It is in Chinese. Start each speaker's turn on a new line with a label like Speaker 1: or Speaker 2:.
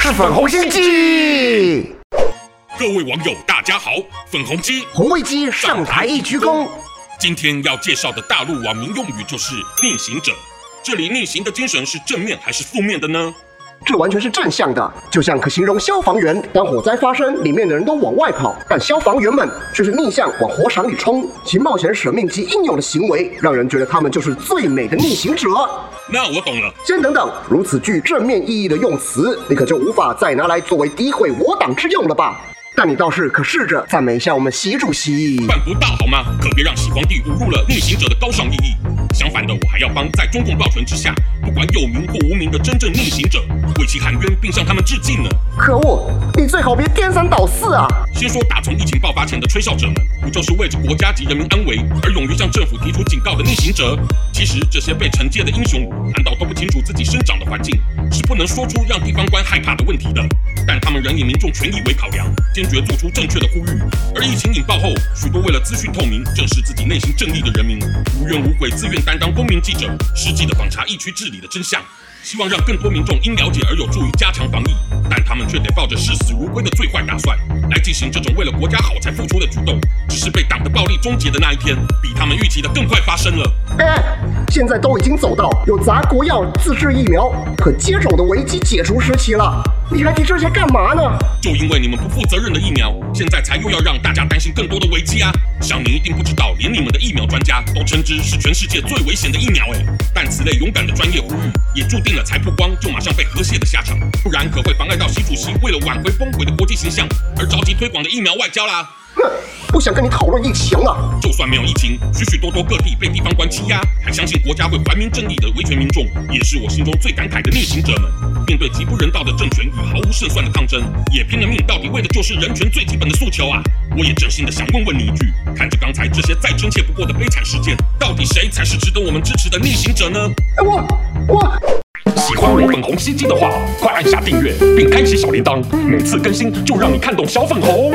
Speaker 1: 是粉红心机。
Speaker 2: 各位网友，大家好，粉红鸡
Speaker 1: 红卫鸡上台一鞠躬。
Speaker 2: 今天要介绍的大陆网民用语就是逆行者。这里逆行的精神是正面还是负面的呢？
Speaker 1: 这完全是正向的，就像可形容消防员，当火灾发生，里面的人都往外跑，但消防员们却是逆向往火场里冲，其冒险舍命及英勇的行为，让人觉得他们就是最美的逆行者。
Speaker 2: 那我懂了。
Speaker 1: 先等等，如此具正面意义的用词，你可就无法再拿来作为诋毁我党之用了吧？但你倒是可试着赞美一下我们习主席。
Speaker 2: 办不到好吗？可别让习皇帝侮辱了逆行者的高尚意义。相反的，我还要帮在中共暴权之下，不管有名或无名的真正逆行者，为其喊冤，并向他们致敬呢。
Speaker 1: 可恶，你最好别颠三倒四啊！
Speaker 2: 先说打从疫情爆发前的吹哨者们，不就是为着国家及人民安危而勇提出警告的逆行者？其实这些被惩戒的英雄，难道都不清楚自己生长的环境是不能说出让地方官害怕的问题的？但他们仍以民众权益为考量，坚决做出正确的呼吁。而疫情引爆后，许多为了资讯透明、正视自己内心正义的人民，无怨无悔，自愿。担当公民记者，实际的访查疫区治理的真相，希望让更多民众因了解而有助于加强防疫，但他们却得抱着视死如归的最坏打算来进行这种为了国家好才付出的举动，只是被党的暴力终结的那一天，比他们预期的更快发生了。
Speaker 1: 哎，现在都已经走到有砸国药、自制疫苗可接种的危机解除时期了。你还提这些干嘛呢？
Speaker 2: 就因为你们不负责任的疫苗，现在才又要让大家担心更多的危机啊！想你一定不知道，连你们的疫苗专家都称之是全世界最危险的疫苗哎。但此类勇敢的专业呼吁，也注定了才曝光就马上被和谐的下场，不然可会妨碍到习主席为了挽回崩毁的国际形象而着急推广的疫苗外交啦。
Speaker 1: 哼，不想跟你讨论疫情啊。
Speaker 2: 就算没有疫情，许许多多各地被地方官欺压，还相信国家会还民正义的维权民众，也是我心中最感慨的逆行者们。面对极不人道的政权与毫无胜算的抗争，也拼了命，到底为的就是人权最基本的诉求啊！我也真心的想问问你一句：看着刚才这些再真切不过的悲惨事件，到底谁才是值得我们支持的逆行者呢？
Speaker 1: 我我
Speaker 2: 喜欢我粉红心机的话，快按下订阅并开启小铃铛，每次更新就让你看懂小粉红。